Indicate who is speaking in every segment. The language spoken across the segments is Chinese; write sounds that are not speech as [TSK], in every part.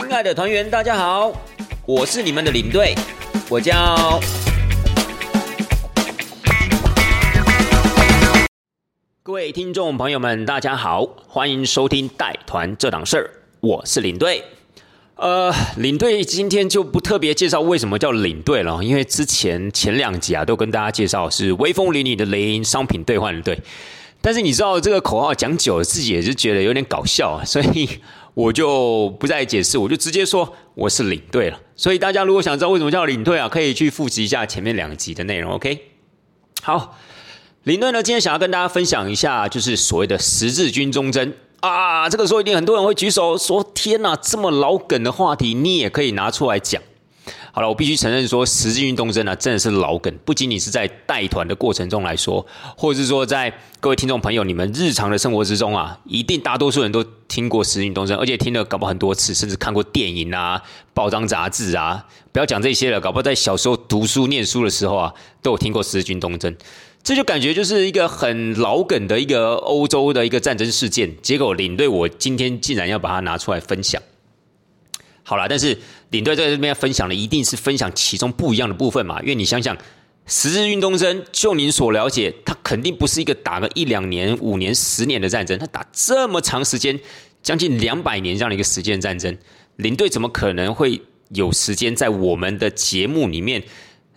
Speaker 1: 亲爱的团员，大家好，我是你们的领队，我叫。各位听众朋友们，大家好，欢迎收听带团这档事儿，我是领队。呃，领队今天就不特别介绍为什么叫领队了，因为之前前两集啊都跟大家介绍是威风凛凛的雷音商品兑换队。但是你知道这个口号讲久了，自己也是觉得有点搞笑，所以我就不再解释，我就直接说我是领队了。所以大家如果想知道为什么叫领队啊，可以去复习一下前面两集的内容。OK，好，领队呢今天想要跟大家分享一下，就是所谓的十字军忠贞啊。这个时候一定很多人会举手说：“天哪，这么老梗的话题，你也可以拿出来讲。”好了，我必须承认说，十字运动针呢真的是老梗，不仅仅是在带团的过程中来说，或者是说在各位听众朋友你们日常的生活之中啊，一定大多数人都听过十字运动针，而且听了搞不好很多次，甚至看过电影啊、报章杂志啊。不要讲这些了，搞不好在小时候读书念书的时候啊，都有听过十字军东征。这就感觉就是一个很老梗的一个欧洲的一个战争事件。结果领队我今天竟然要把它拿出来分享。好了，但是领队在这边分享的一定是分享其中不一样的部分嘛？因为你想想，十字运动针，就您所了解，它肯定不是一个打个一两年、五年、十年的战争，它打这么长时间，将近两百年这样的一个时间战争，领队怎么可能会有时间在我们的节目里面？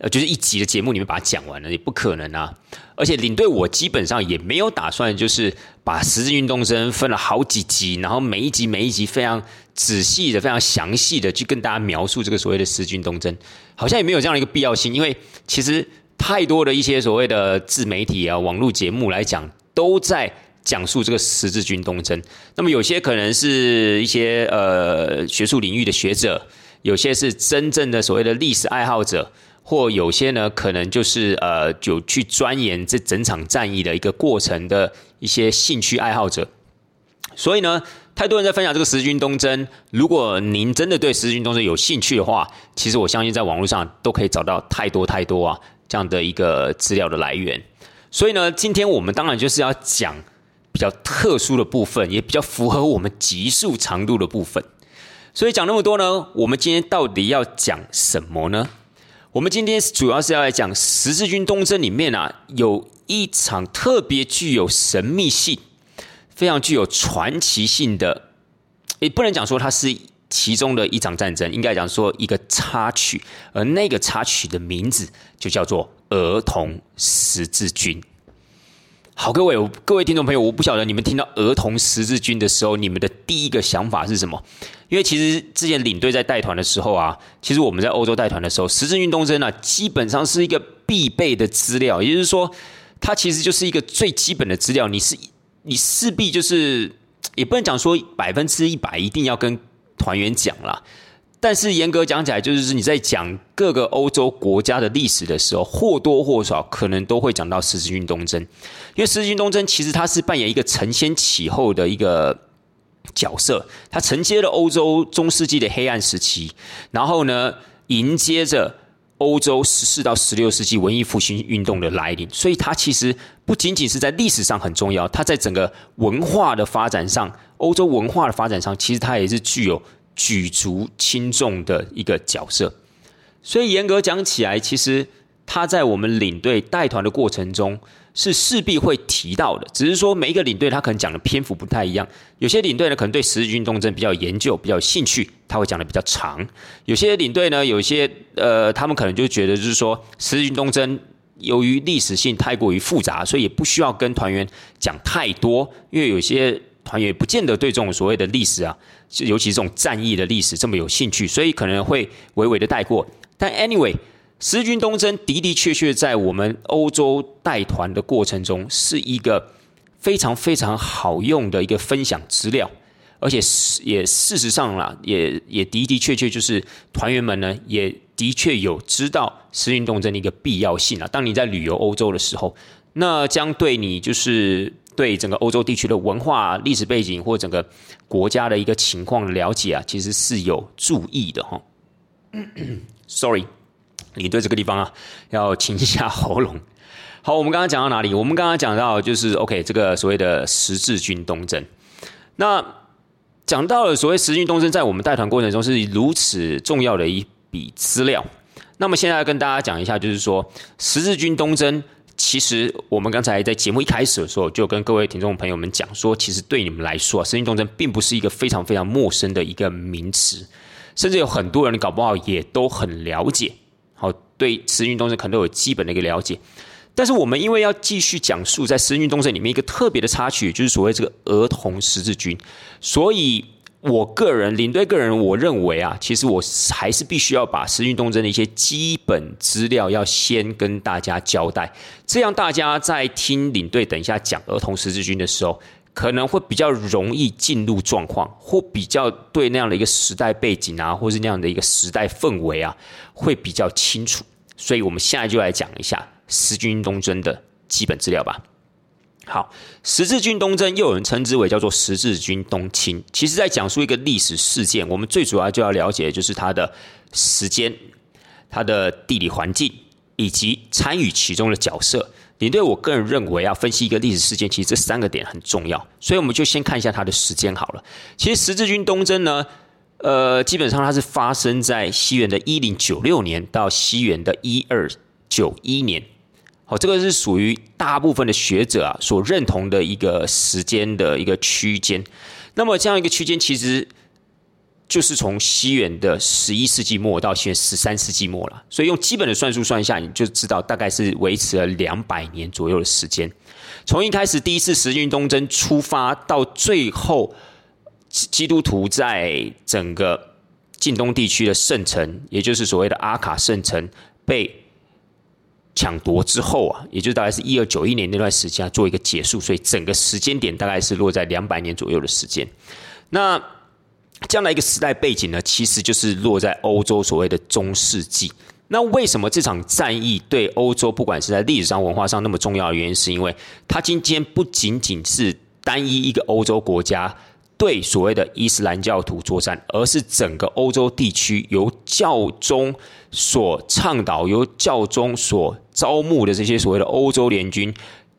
Speaker 1: 呃，就是一集的节目里面把它讲完了，也不可能啊！而且领队我基本上也没有打算，就是把十字运动针分了好几集，然后每一集每一集非常仔细的、非常详细的去跟大家描述这个所谓的十字运动针，好像也没有这样的一个必要性，因为其实太多的一些所谓的自媒体啊、网络节目来讲，都在讲述这个十字军东征。那么有些可能是一些呃学术领域的学者，有些是真正的所谓的历史爱好者。或有些呢，可能就是呃，有去钻研这整场战役的一个过程的一些兴趣爱好者。所以呢，太多人在分享这个十军东征。如果您真的对十军东征有兴趣的话，其实我相信在网络上都可以找到太多太多啊这样的一个资料的来源。所以呢，今天我们当然就是要讲比较特殊的部分，也比较符合我们集数长度的部分。所以讲那么多呢，我们今天到底要讲什么呢？我们今天主要是要来讲十字军东征里面啊，有一场特别具有神秘性、非常具有传奇性的，也不能讲说它是其中的一场战争，应该讲说一个插曲，而那个插曲的名字就叫做儿童十字军。好，各位，各位听众朋友，我不晓得你们听到儿童十字军的时候，你们的第一个想法是什么？因为其实之前领队在带团的时候啊，其实我们在欧洲带团的时候，十字运动针啊，基本上是一个必备的资料，也就是说，它其实就是一个最基本的资料，你是你势必就是也不能讲说百分之一百一定要跟团员讲了。但是严格讲起来，就是你在讲各个欧洲国家的历史的时候，或多或少可能都会讲到十字军东征，因为十字军东征其实它是扮演一个承先启后的一个角色，它承接了欧洲中世纪的黑暗时期，然后呢迎接着欧洲十四到十六世纪文艺复兴运动的来临，所以它其实不仅仅是在历史上很重要，它在整个文化的发展上，欧洲文化的发展上，其实它也是具有。举足轻重的一个角色，所以严格讲起来，其实他在我们领队带团的过程中是势必会提到的。只是说每一个领队他可能讲的篇幅不太一样，有些领队呢可能对十字军东征比较研究、比较有兴趣，他会讲的比较长；有些领队呢，有些呃，他们可能就觉得就是说十字军东征由于历史性太过于复杂，所以也不需要跟团员讲太多，因为有些。团员不见得对这种所谓的历史啊，尤其这种战役的历史这么有兴趣，所以可能会微微的带过。但 anyway，十军东征的的确确在我们欧洲带团的过程中，是一个非常非常好用的一个分享资料，而且也事实上啦，也也的的确确就是团员们呢，也的确有知道十字军东征的一个必要性啊。当你在旅游欧洲的时候，那将对你就是。对整个欧洲地区的文化、历史背景或整个国家的一个情况的了解啊，其实是有注意的哈。[COUGHS] Sorry，你对这个地方啊要清一下喉咙。[LAUGHS] 好，我们刚刚讲到哪里？我们刚刚讲到就是 OK，这个所谓的十字军东征。那讲到了所谓十字军东征，在我们带团过程中是如此重要的一笔资料。那么现在跟大家讲一下，就是说十字军东征，其实我们刚才在节目一开始的时候，就跟各位听众朋友们讲说，其实对你们来说，十字军东征并不是一个非常非常陌生的一个名词，甚至有很多人搞不好也都很了解。好，对十字军东征可能都有基本的一个了解。但是我们因为要继续讲述在十字军东征里面一个特别的插曲，就是所谓这个儿童十字军，所以我个人领队个人我认为啊，其实我还是必须要把十字军东征的一些基本资料要先跟大家交代，这样大家在听领队等一下讲儿童十字军的时候，可能会比较容易进入状况，或比较对那样的一个时代背景啊，或是那样的一个时代氛围啊，会比较清楚。所以我们现在就来讲一下。十军东征的基本资料吧。好，十字军东征又有人称之为叫做十字军东侵。其实，在讲述一个历史事件，我们最主要就要了解就是它的时间、它的地理环境以及参与其中的角色。你对我个人认为，要分析一个历史事件，其实这三个点很重要。所以，我们就先看一下它的时间好了。其实，十字军东征呢，呃，基本上它是发生在西元的一零九六年到西元的一二九一年。哦，这个是属于大部分的学者啊所认同的一个时间的一个区间。那么这样一个区间，其实就是从西元的十一世纪末到西元十三世纪末了。所以用基本的算术算一下，你就知道大概是维持了两百年左右的时间。从一开始第一次十字军东征出发，到最后基督徒在整个近东地区的圣城，也就是所谓的阿卡圣城被。抢夺之后啊，也就大概是一二九一年那段时间做一个结束，所以整个时间点大概是落在两百年左右的时间。那这样的一个时代背景呢，其实就是落在欧洲所谓的中世纪。那为什么这场战役对欧洲不管是在历史上、文化上那么重要的原因，是因为它今天不仅仅是单一一个欧洲国家。对所谓的伊斯兰教徒作战，而是整个欧洲地区由教宗所倡导、由教宗所招募的这些所谓的欧洲联军，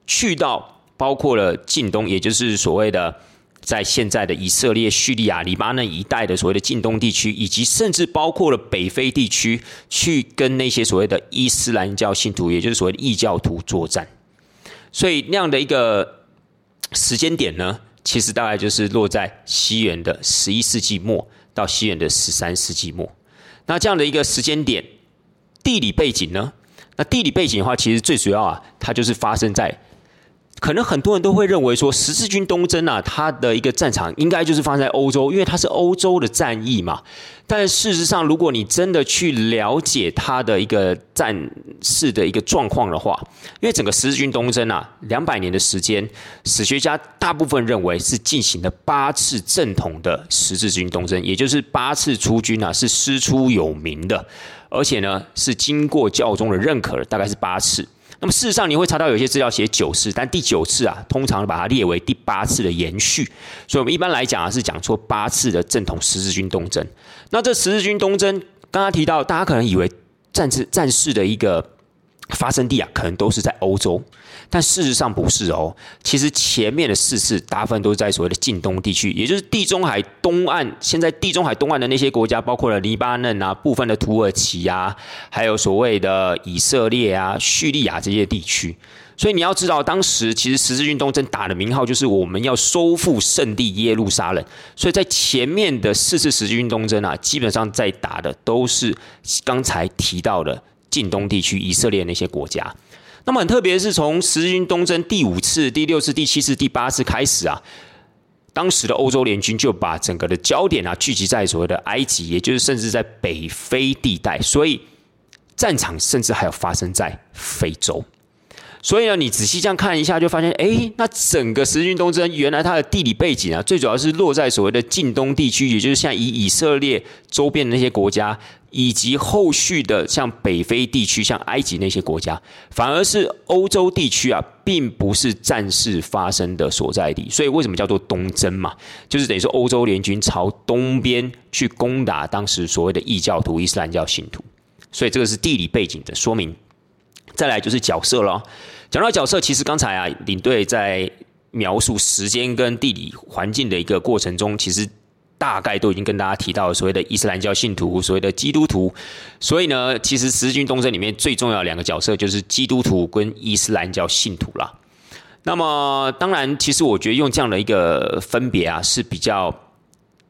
Speaker 1: 去到包括了近东，也就是所谓的在现在的以色列、叙利亚、黎巴嫩一带的所谓的近东地区，以及甚至包括了北非地区，去跟那些所谓的伊斯兰教信徒，也就是所谓的异教徒作战。所以那样的一个时间点呢？其实大概就是落在西元的十一世纪末到西元的十三世纪末，那这样的一个时间点，地理背景呢？那地理背景的话，其实最主要啊，它就是发生在。可能很多人都会认为说，十字军东征啊，它的一个战场应该就是放在欧洲，因为它是欧洲的战役嘛。但事实上，如果你真的去了解它的一个战事的一个状况的话，因为整个十字军东征啊，两百年的时间，史学家大部分认为是进行了八次正统的十字军东征，也就是八次出军啊，是师出有名的，而且呢是经过教宗的认可的，大概是八次。那么事实上，你会查到有些资料写九次，但第九次啊，通常把它列为第八次的延续。所以，我们一般来讲啊，是讲错八次的正统十字军东征。那这十字军东征，刚刚提到，大家可能以为战事战事的一个。发生地啊，可能都是在欧洲，但事实上不是哦。其实前面的四次大部分都是在所谓的近东地区，也就是地中海东岸。现在地中海东岸的那些国家，包括了黎巴嫩啊、部分的土耳其啊，还有所谓的以色列啊、叙利亚这些地区。所以你要知道，当时其实十字军东征打的名号就是我们要收复圣地耶路撒冷。所以在前面的四次十字军东征啊，基本上在打的都是刚才提到的。近东地区，以色列那些国家，那么很特别是，从十字军东征第五次、第六次、第七次、第八次开始啊，当时的欧洲联军就把整个的焦点啊聚集在所谓的埃及，也就是甚至在北非地带，所以战场甚至还有发生在非洲。所以呢，你仔细这样看一下，就发现，哎，那整个十军东征原来它的地理背景啊，最主要是落在所谓的近东地区，也就是像以以色列周边的那些国家，以及后续的像北非地区、像埃及那些国家，反而是欧洲地区啊，并不是战事发生的所在地。所以为什么叫做东征嘛？就是等于说欧洲联军朝东边去攻打当时所谓的异教徒、伊斯兰教信徒。所以这个是地理背景的说明。再来就是角色了。讲到角色，其实刚才啊，领队在描述时间跟地理环境的一个过程中，其实大概都已经跟大家提到所谓的伊斯兰教信徒，所谓的基督徒。所以呢，其实十字军东征里面最重要的两个角色就是基督徒跟伊斯兰教信徒啦。那么，当然，其实我觉得用这样的一个分别啊是比较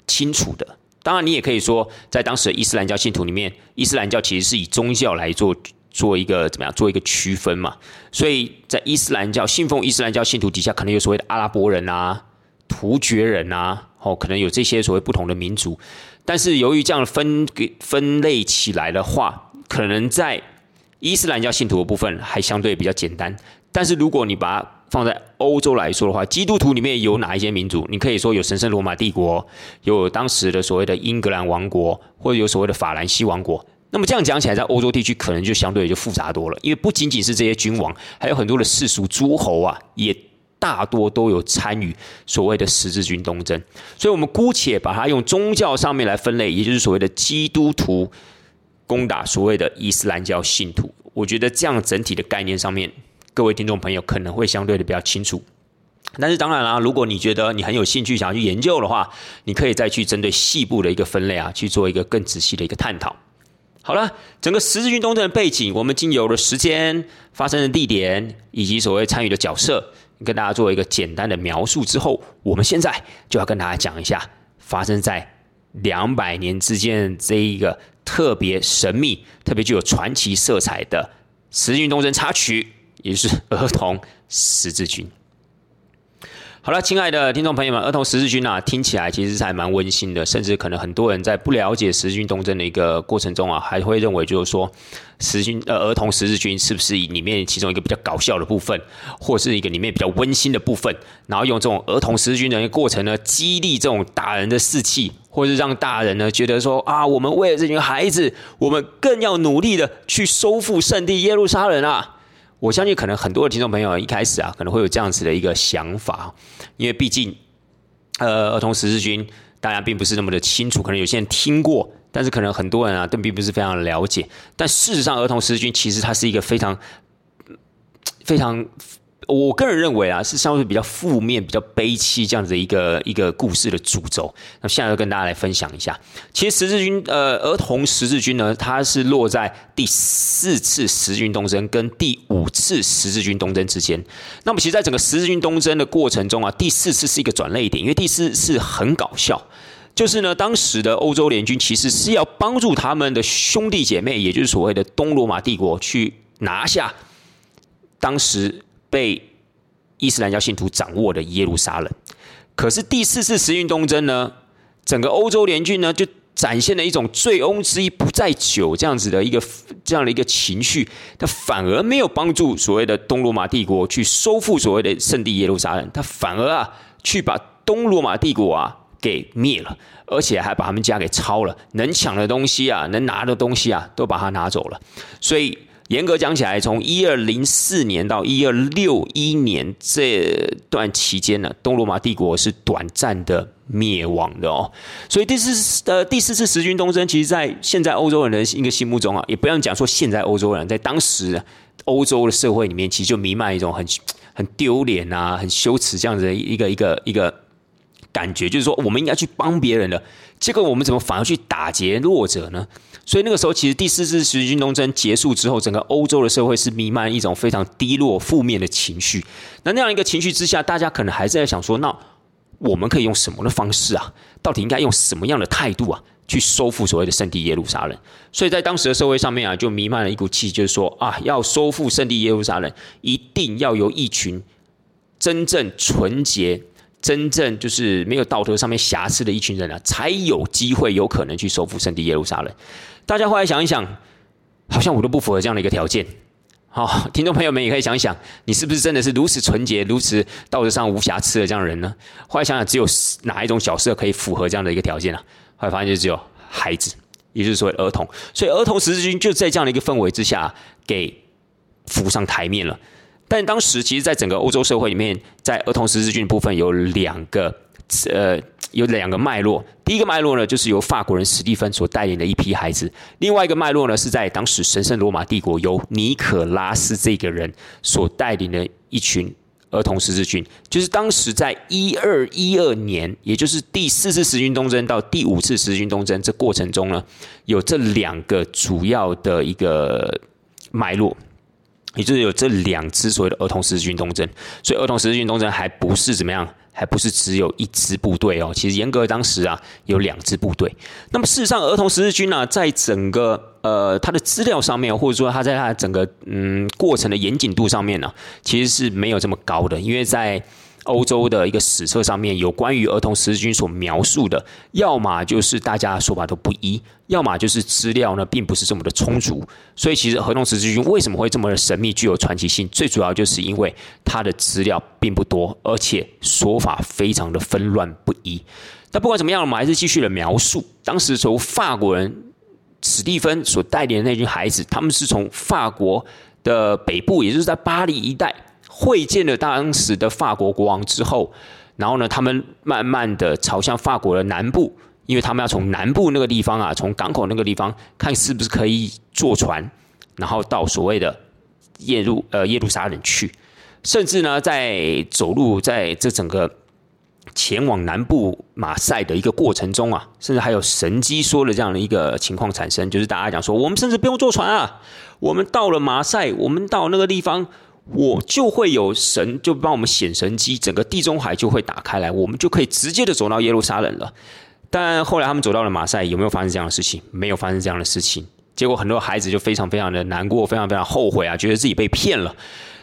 Speaker 1: 清楚的。当然，你也可以说，在当时的伊斯兰教信徒里面，伊斯兰教其实是以宗教来做做一个怎么样，做一个区分嘛。所以在伊斯兰教信奉伊斯兰教信徒底下，可能有所谓的阿拉伯人啊、突厥人啊，哦，可能有这些所谓不同的民族。但是由于这样分给分类起来的话，可能在伊斯兰教信徒的部分还相对比较简单。但是如果你把它放在欧洲来说的话，基督徒里面有哪一些民族？你可以说有神圣罗马帝国，有当时的所谓的英格兰王国，或者有所谓的法兰西王国。那么这样讲起来，在欧洲地区可能就相对就复杂多了，因为不仅仅是这些君王，还有很多的世俗诸侯啊，也大多都有参与所谓的十字军东征。所以，我们姑且把它用宗教上面来分类，也就是所谓的基督徒攻打所谓的伊斯兰教信徒。我觉得这样整体的概念上面。各位听众朋友可能会相对的比较清楚，但是当然啦，如果你觉得你很有兴趣想要去研究的话，你可以再去针对细部的一个分类啊，去做一个更仔细的一个探讨。好了，整个十字军东征的背景，我们经由了时间、发生的地点以及所谓参与的角色，跟大家做一个简单的描述之后，我们现在就要跟大家讲一下发生在两百年之间这一个特别神秘、特别具有传奇色彩的十字军东征插曲。也是儿童十字军。好了，亲爱的听众朋友们，儿童十字军啊，听起来其实是还蛮温馨的，甚至可能很多人在不了解十字军东征的一个过程中啊，还会认为就是说，十字军呃儿童十字军是不是里面其中一个比较搞笑的部分，或是一个里面比较温馨的部分，然后用这种儿童十字军的一个过程呢，激励这种大人的士气，或是让大人呢觉得说啊，我们为了这群孩子，我们更要努力的去收复圣地耶路撒冷啊。我相信可能很多的听众朋友一开始啊，可能会有这样子的一个想法，因为毕竟，呃，儿童十字军大家并不是那么的清楚，可能有些人听过，但是可能很多人啊，都并不是非常了解。但事实上，儿童十字军其实它是一个非常非常。我个人认为啊，是相对比较负面、比较悲戚这样子的一个一个故事的主轴。那现在要跟大家来分享一下，其实十字军呃儿童十字军呢，它是落在第四次十字军东征跟第五次十字军东征之间。那么，其实，在整个十字军东征的过程中啊，第四次是一个转泪点，因为第四次很搞笑，就是呢，当时的欧洲联军其实是要帮助他们的兄弟姐妹，也就是所谓的东罗马帝国，去拿下当时。被伊斯兰教信徒掌握的耶路撒冷，可是第四次十运东征呢，整个欧洲联军呢就展现了一种醉翁之意不在酒这样子的一个这样的一个情绪，他反而没有帮助所谓的东罗马帝国去收复所谓的圣地耶路撒冷，他反而啊去把东罗马帝国啊给灭了，而且还把他们家给抄了，能抢的东西啊，能拿的东西啊，都把它拿走了，所以。严格讲起来，从一二零四年到一二六一年这段期间呢，东罗马帝国是短暂的灭亡的哦。所以第四呃第四次十军东征，其实，在现在欧洲人的一个心目中啊，也不用讲说现在欧洲人，在当时欧洲的社会里面，其实就弥漫一种很 [TSK] 很丢脸啊、很羞耻这样子的一个一个一个感觉，就是说我们应该去帮别人的，结果我们怎么反而去打劫弱者呢？所以那个时候，其实第四次十字军东征结束之后，整个欧洲的社会是弥漫一种非常低落、负面的情绪。那那样一个情绪之下，大家可能还是在想说：那我们可以用什么的方式啊？到底应该用什么样的态度啊，去收复所谓的圣地耶路撒冷？所以在当时的社会上面啊，就弥漫了一股气，就是说啊，要收复圣地耶路撒冷，一定要由一群真正纯洁。真正就是没有道德上面瑕疵的一群人啊，才有机会有可能去收复圣地耶路撒冷。大家后来想一想，好像我都不符合这样的一个条件。好，听众朋友们也可以想一想，你是不是真的是如此纯洁、如此道德上无瑕疵的这样的人呢？后来想想，只有哪一种角色可以符合这样的一个条件啊？后来发现就只有孩子，也就是说儿童。所以儿童十字军就在这样的一个氛围之下给浮上台面了。但当时，其实，在整个欧洲社会里面，在儿童十字军部分有两个，呃，有两个脉络。第一个脉络呢，就是由法国人史蒂芬所带领的一批孩子；另外一个脉络呢，是在当时神圣罗马帝国由尼可拉斯这个人所带领的一群儿童十字军，就是当时在一二一二年，也就是第四次十字军东征到第五次十字军东征这过程中呢，有这两个主要的一个脉络。也就是有这两支所谓的儿童十字军东征，所以儿童十字军东征还不是怎么样，还不是只有一支部队哦。其实严格当时啊，有两支部队。那么事实上，儿童十字军呢，在整个呃他的资料上面，或者说他在他整个嗯过程的严谨度上面呢，其实是没有这么高的，因为在。欧洲的一个史册上面有关于儿童十字军所描述的，要么就是大家说法都不一，要么就是资料呢并不是这么的充足。所以其实儿童十字军为什么会这么的神秘、具有传奇性？最主要就是因为它的资料并不多，而且说法非常的纷乱不一。但不管怎么样，我们还是继续的描述。当时从法国人史蒂芬所带领的那群孩子，他们是从法国的北部，也就是在巴黎一带。会见了当时的法国国王之后，然后呢，他们慢慢的朝向法国的南部，因为他们要从南部那个地方啊，从港口那个地方看是不是可以坐船，然后到所谓的耶路呃耶路撒冷去，甚至呢，在走路在这整个前往南部马赛的一个过程中啊，甚至还有神机说的这样的一个情况产生，就是大家讲说，我们甚至不用坐船啊，我们到了马赛，我们到那个地方。我就会有神就帮我们显神机，整个地中海就会打开来，我们就可以直接的走到耶路撒冷了。但后来他们走到了马赛，有没有发生这样的事情？没有发生这样的事情。结果很多孩子就非常非常的难过，非常非常后悔啊，觉得自己被骗了。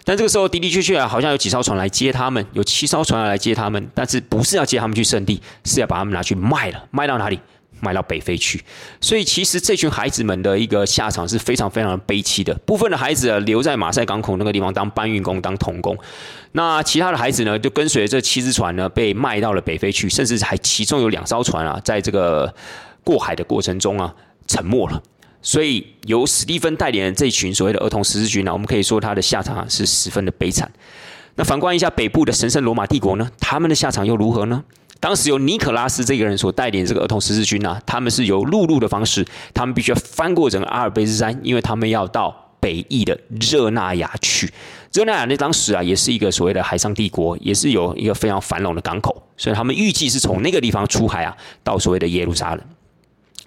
Speaker 1: 但这个时候的的确确啊，好像有几艘船来接他们，有七艘船来接他们，但是不是要接他们去圣地，是要把他们拿去卖了，卖到哪里？卖到北非去，所以其实这群孩子们的一个下场是非常非常的悲凄的。部分的孩子留在马赛港口那个地方当搬运工、当童工，那其他的孩子呢就跟随这七只船呢被卖到了北非去，甚至还其中有两艘船啊在这个过海的过程中啊沉没了。所以由史蒂芬带领的这群所谓的儿童十字军呢，我们可以说他的下场是十分的悲惨。那反观一下北部的神圣罗马帝国呢，他们的下场又如何呢？当时由尼可拉斯这个人所带领这个儿童十字军啊，他们是由陆路的方式，他们必须要翻过整个阿尔卑斯山，因为他们要到北翼的热那亚去。热那亚那当时啊，也是一个所谓的海上帝国，也是有一个非常繁荣的港口，所以他们预计是从那个地方出海啊，到所谓的耶路撒冷。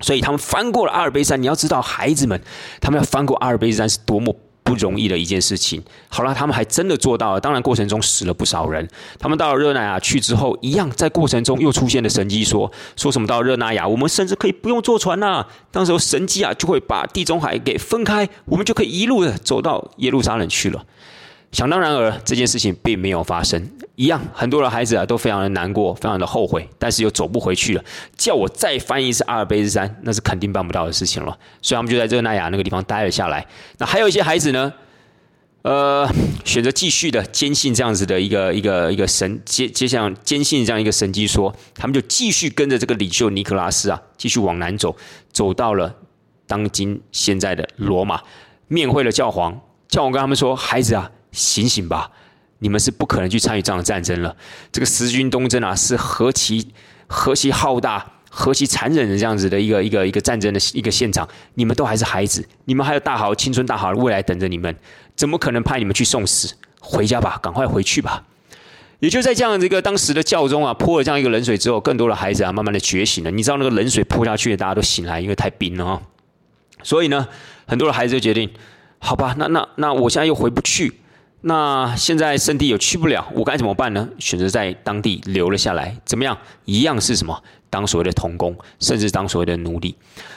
Speaker 1: 所以他们翻过了阿尔卑斯山，你要知道，孩子们，他们要翻过阿尔卑斯山是多么。不容易的一件事情。好了，他们还真的做到了。当然，过程中死了不少人。他们到了热那亚去之后，一样在过程中又出现了神迹，说说什么到热那亚，我们甚至可以不用坐船呐。到时候神迹啊，就会把地中海给分开，我们就可以一路的走到耶路撒冷去了。想当然而，这件事情并没有发生。一样，很多的孩子啊都非常的难过，非常的后悔，但是又走不回去了。叫我再翻一次阿尔卑斯山，那是肯定办不到的事情了。所以他们就在热那亚那个地方待了下来。那还有一些孩子呢，呃，选择继续的坚信这样子的一个一个一个神接接向坚信这样一个神迹说，他们就继续跟着这个领袖尼克拉斯啊，继续往南走，走到了当今现在的罗马，面会了教皇。教皇跟他们说：“孩子啊。”醒醒吧！你们是不可能去参与这样的战争了。这个十军东征啊，是何其何其浩大、何其残忍的这样子的一个一个一个战争的一个现场。你们都还是孩子，你们还有大好青春、大好的未来等着你们，怎么可能派你们去送死？回家吧，赶快回去吧！也就在这样的一个当时的教中啊，泼了这样一个冷水之后，更多的孩子啊，慢慢的觉醒了。你知道那个冷水泼下去，大家都醒来，因为太冰了啊。所以呢，很多的孩子就决定：好吧，那那那我现在又回不去。那现在圣地又去不了，我该怎么办呢？选择在当地留了下来，怎么样？一样是什么？当所谓的童工，甚至当所谓的奴隶。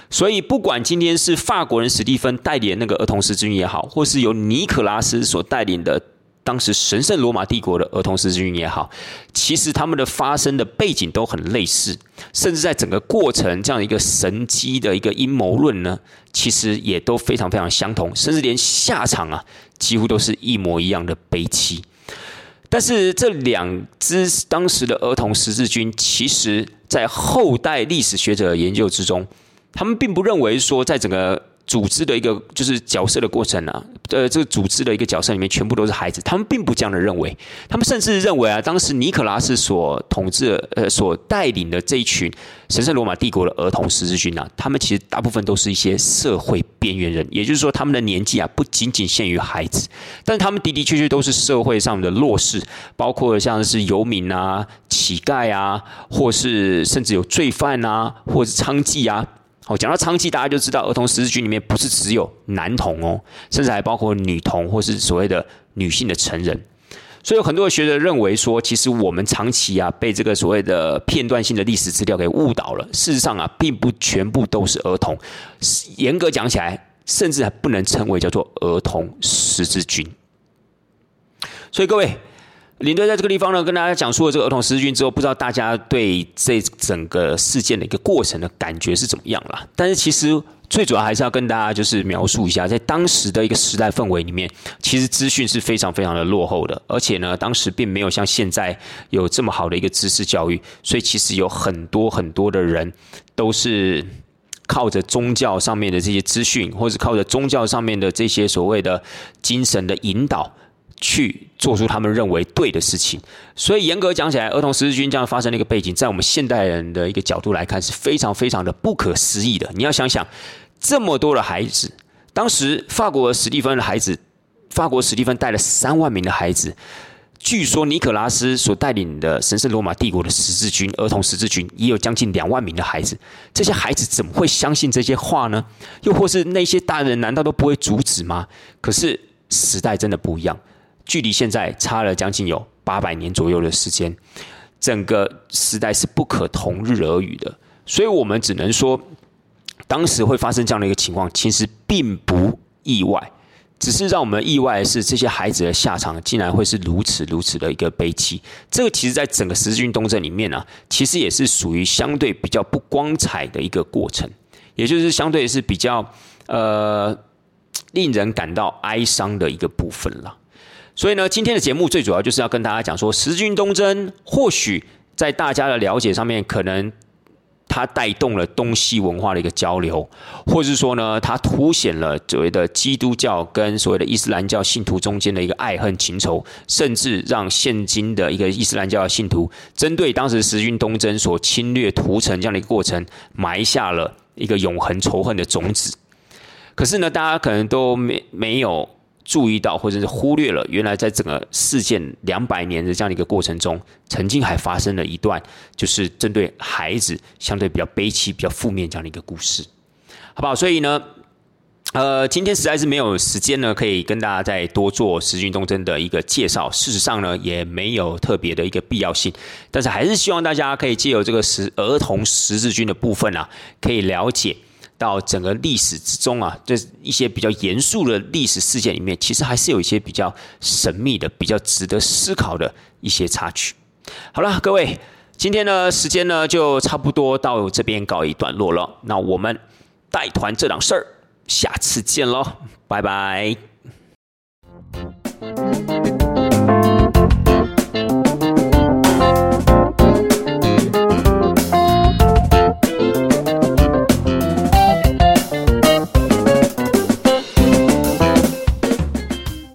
Speaker 1: 所以，不管今天是法国人史蒂芬带领那个儿童十字军也好，或是由尼可拉斯所带领的。当时神圣罗马帝国的儿童十字军也好，其实他们的发生的背景都很类似，甚至在整个过程这样一个神机的一个阴谋论呢，其实也都非常非常相同，甚至连下场啊，几乎都是一模一样的悲戚。但是这两支当时的儿童十字军，其实在后代历史学者的研究之中，他们并不认为说，在整个组织的一个就是角色的过程啊，呃，这个组织的一个角色里面全部都是孩子，他们并不这样的认为，他们甚至认为啊，当时尼可拉斯所统治呃所带领的这一群神圣罗马帝国的儿童十字军啊，他们其实大部分都是一些社会边缘人，也就是说，他们的年纪啊不仅仅限于孩子，但他们的的确确都是社会上的弱势，包括像是游民啊、乞丐啊，或是甚至有罪犯啊，或是娼妓啊。好，讲到娼妓，大家就知道儿童十字军里面不是只有男童哦，甚至还包括女童或是所谓的女性的成人。所以有很多学者认为说，其实我们长期啊被这个所谓的片段性的历史资料给误导了。事实上啊，并不全部都是儿童。严格讲起来，甚至还不能称为叫做儿童十字军。所以各位。林队在这个地方呢，跟大家讲述了这个儿童十字军之后，不知道大家对这整个事件的一个过程的感觉是怎么样了？但是其实最主要还是要跟大家就是描述一下，在当时的一个时代氛围里面，其实资讯是非常非常的落后的，而且呢，当时并没有像现在有这么好的一个知识教育，所以其实有很多很多的人都是靠着宗教上面的这些资讯，或者靠着宗教上面的这些所谓的精神的引导。去做出他们认为对的事情，所以严格讲起来，儿童十字军这样发生的一个背景，在我们现代人的一个角度来看，是非常非常的不可思议的。你要想想，这么多的孩子，当时法国史蒂芬的孩子，法国史蒂芬带了三万名的孩子，据说尼可拉斯所带领的神圣罗马帝国的十字军，儿童十字军也有将近两万名的孩子，这些孩子怎么会相信这些话呢？又或是那些大人难道都不会阻止吗？可是时代真的不一样。距离现在差了将近有八百年左右的时间，整个时代是不可同日而语的，所以我们只能说，当时会发生这样的一个情况，其实并不意外，只是让我们意外的是，这些孩子的下场竟然会是如此如此的一个悲戚。这个其实，在整个十字军东征里面呢，其实也是属于相对比较不光彩的一个过程，也就是相对是比较呃令人感到哀伤的一个部分了。所以呢，今天的节目最主要就是要跟大家讲说，十字军东征或许在大家的了解上面，可能它带动了东西文化的一个交流，或者是说呢，它凸显了所谓的基督教跟所谓的伊斯兰教信徒中间的一个爱恨情仇，甚至让现今的一个伊斯兰教的信徒针对当时十字军东征所侵略屠城这样的一个过程，埋下了一个永恒仇恨的种子。可是呢，大家可能都没没有。注意到或者是忽略了，原来在整个事件两百年的这样的一个过程中，曾经还发生了一段，就是针对孩子相对比较悲戚、比较负面这样的一个故事，好不好？所以呢，呃，今天实在是没有时间呢，可以跟大家再多做十军东征的一个介绍。事实上呢，也没有特别的一个必要性，但是还是希望大家可以借由这个十儿童十字军的部分啊，可以了解。到整个历史之中啊，这一些比较严肃的历史事件里面，其实还是有一些比较神秘的、比较值得思考的一些插曲。好了，各位，今天呢时间呢就差不多到这边告一段落了。那我们带团这档事儿，下次见喽，拜拜。